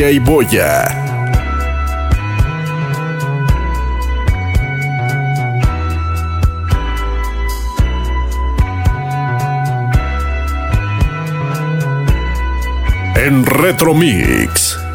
Y Boya. En Retromix.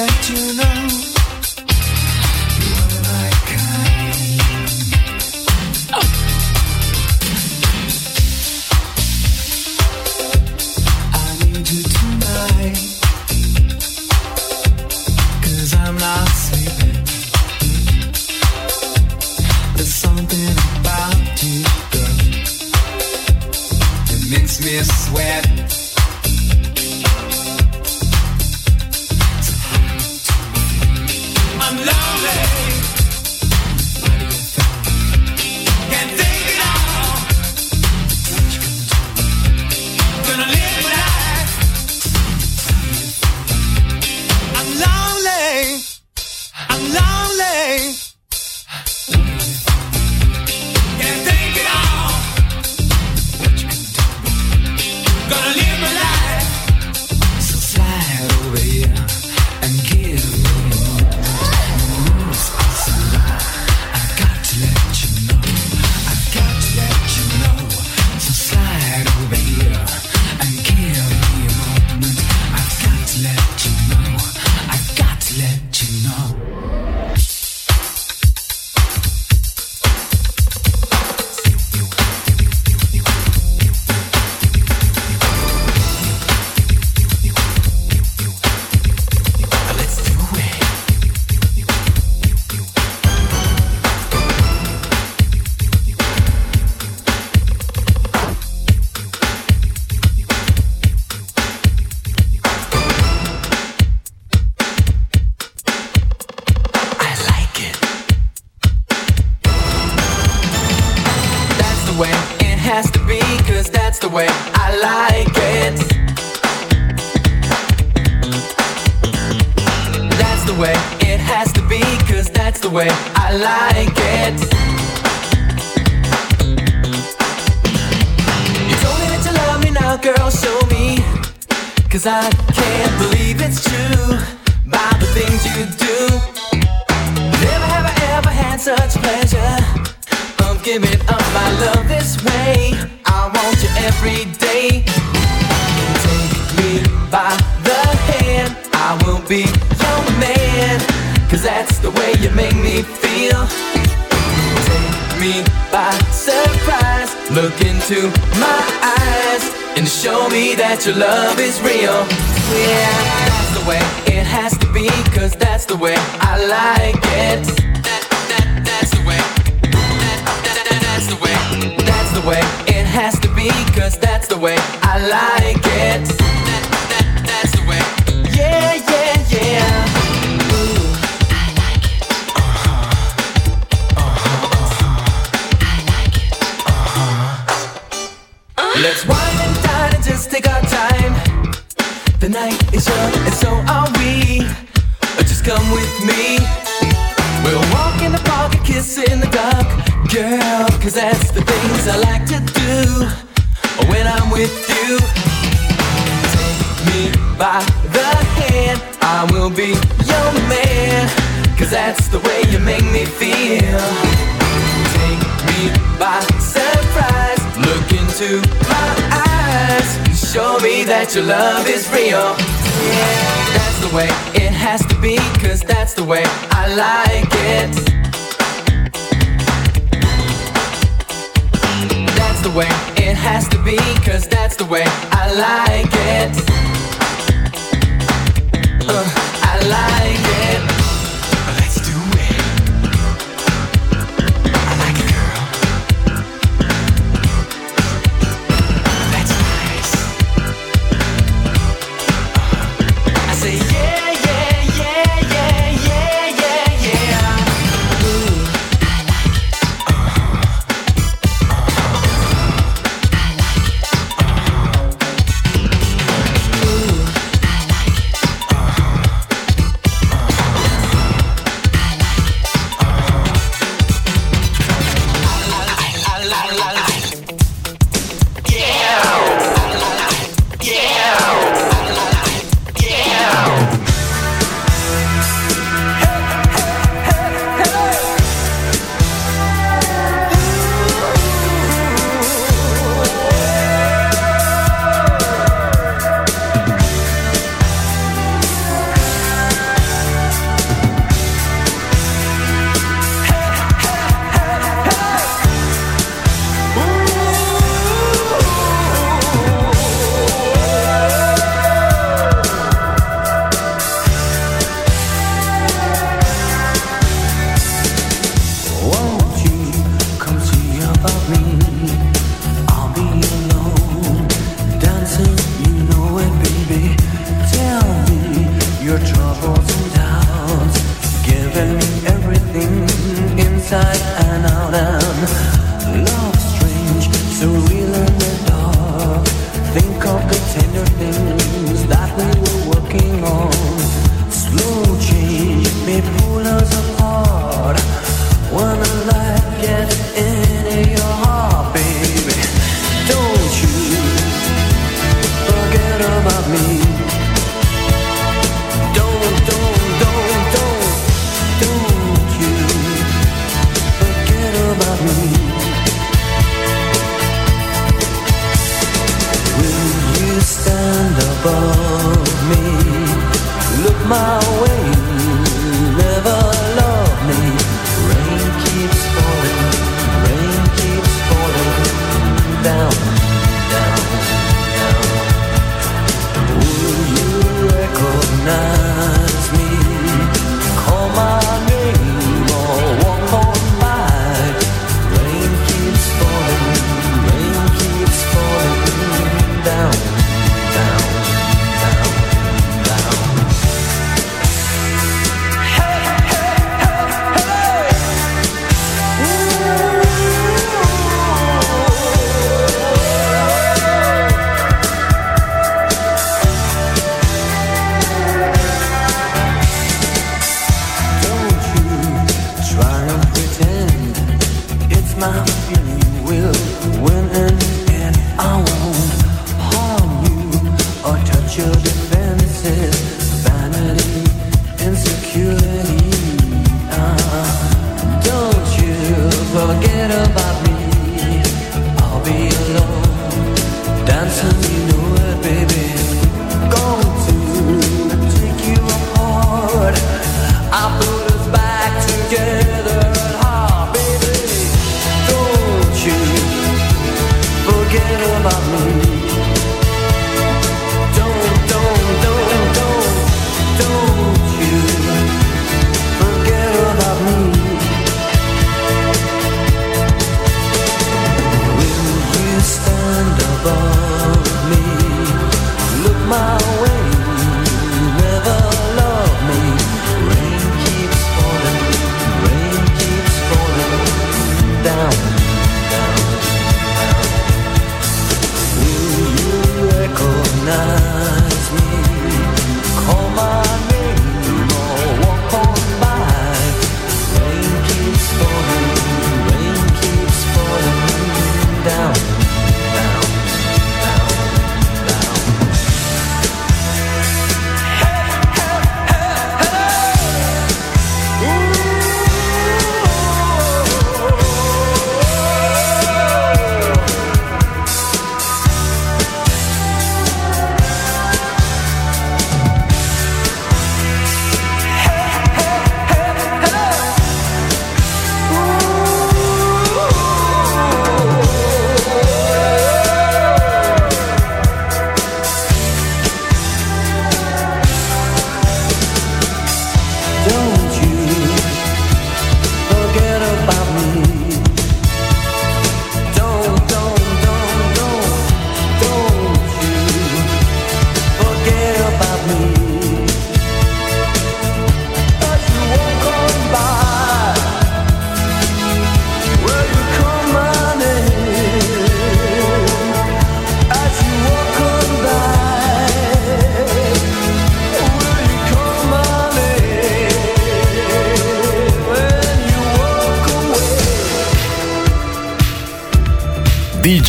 met you every day. Take me by the hand, I will be your man. Cause that's the way you make me feel. Take me by surprise, look into my eyes, and show me that your love is real. Yeah, that's the way it has to be, cause that's the way I like it. That, that, that's the way. That, that, that, that's the way. The way it has to be, cause that's the way I like it. That, that, that's the way. Yeah, yeah, yeah. Ooh. Uh-huh, uh-huh, uh-huh. Let's wine and dine and just take our time. The night is young and so are we. Uh, Just come with me. We'll walk in the park and kiss in the dark. Girl, cause that's the things I like to do when I'm with you. Take me by the hand, I will be your man. Cause that's the way you make me feel. Take me by surprise. Look into my eyes. Show me that your love is real. Yeah, that's the way it has to be. Cause that's the way I like it. That's the way it has to be. Cause that's the way I like it. Uh, I like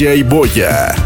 диджей Боя.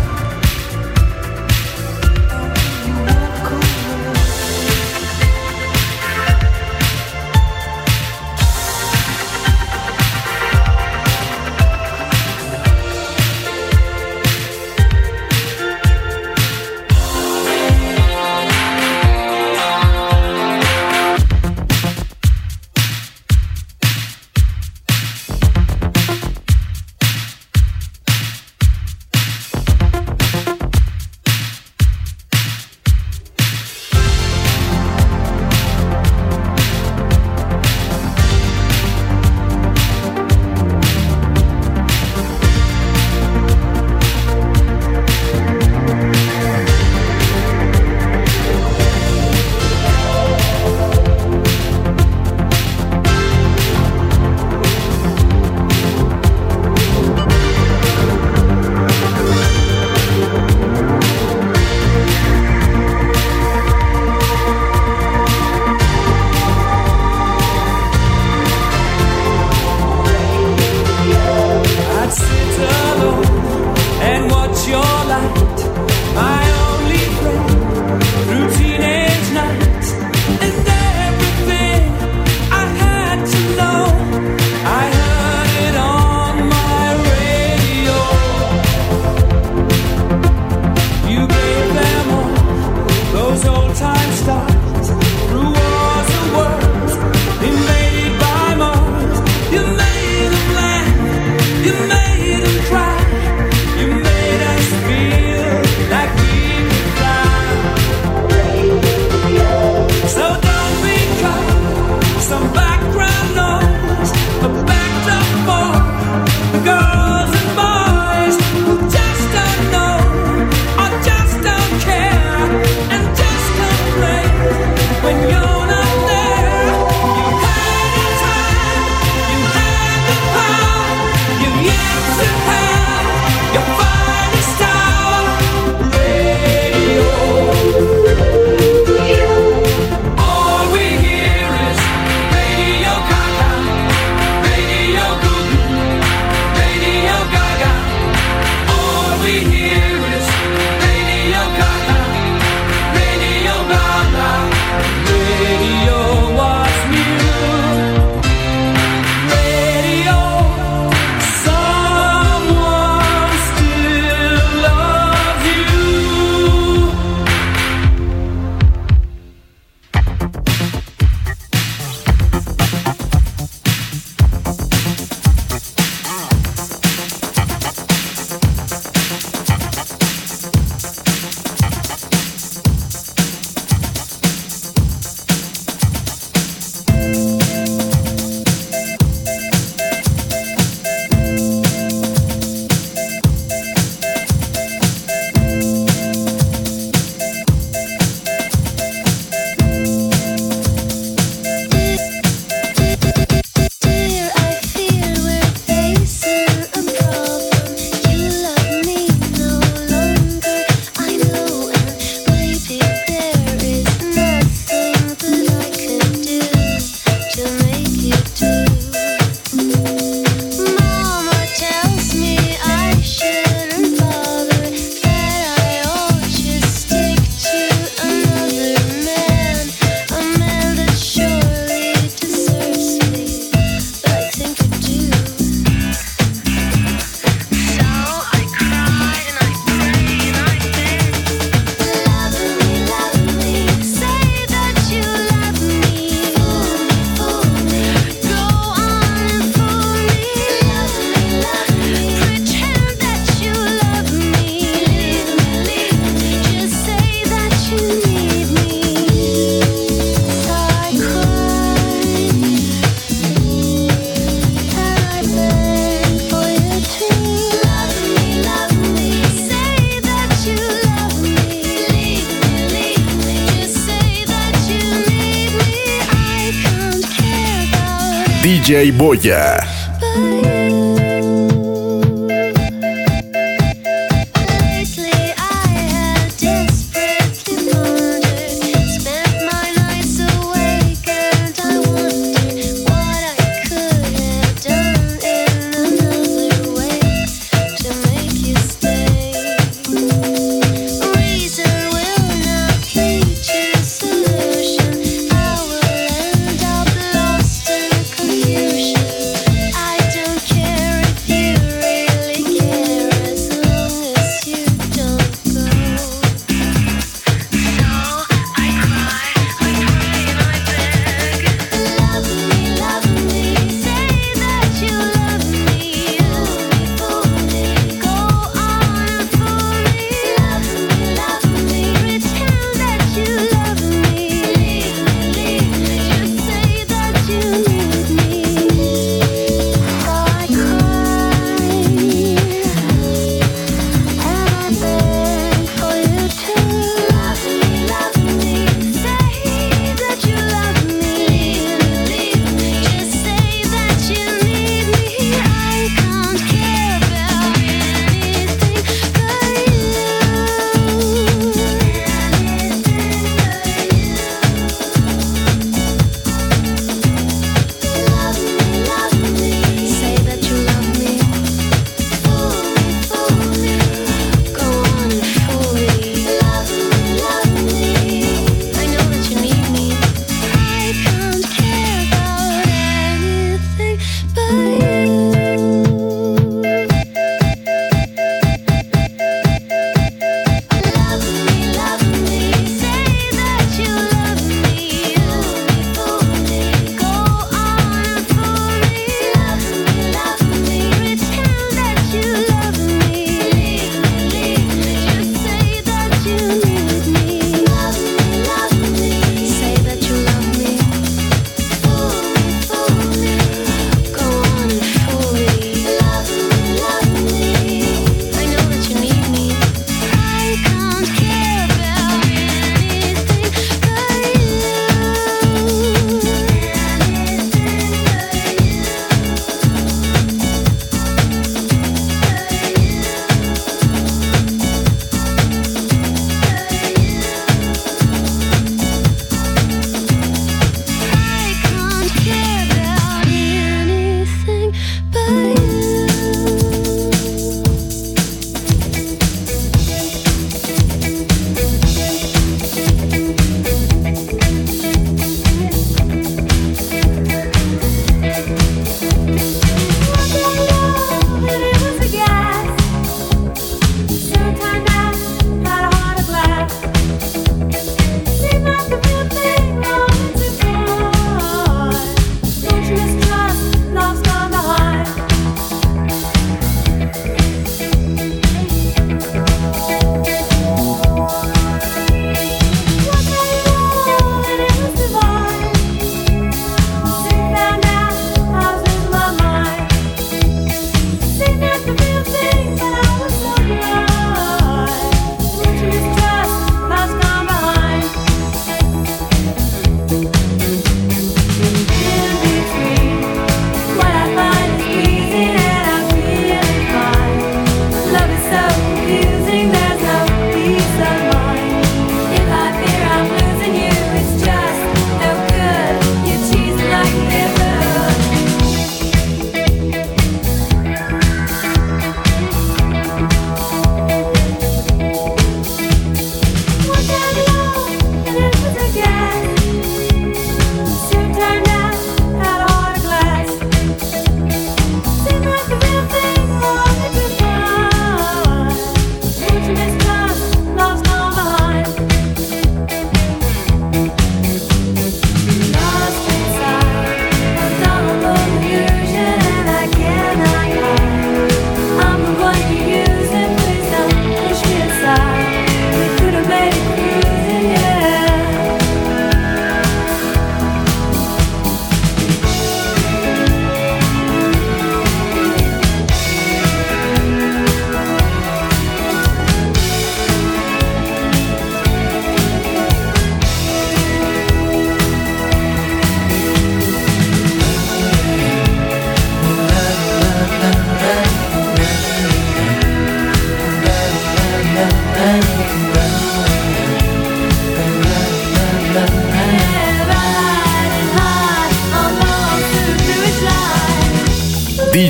DJ Boya.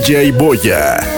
DJ Boya.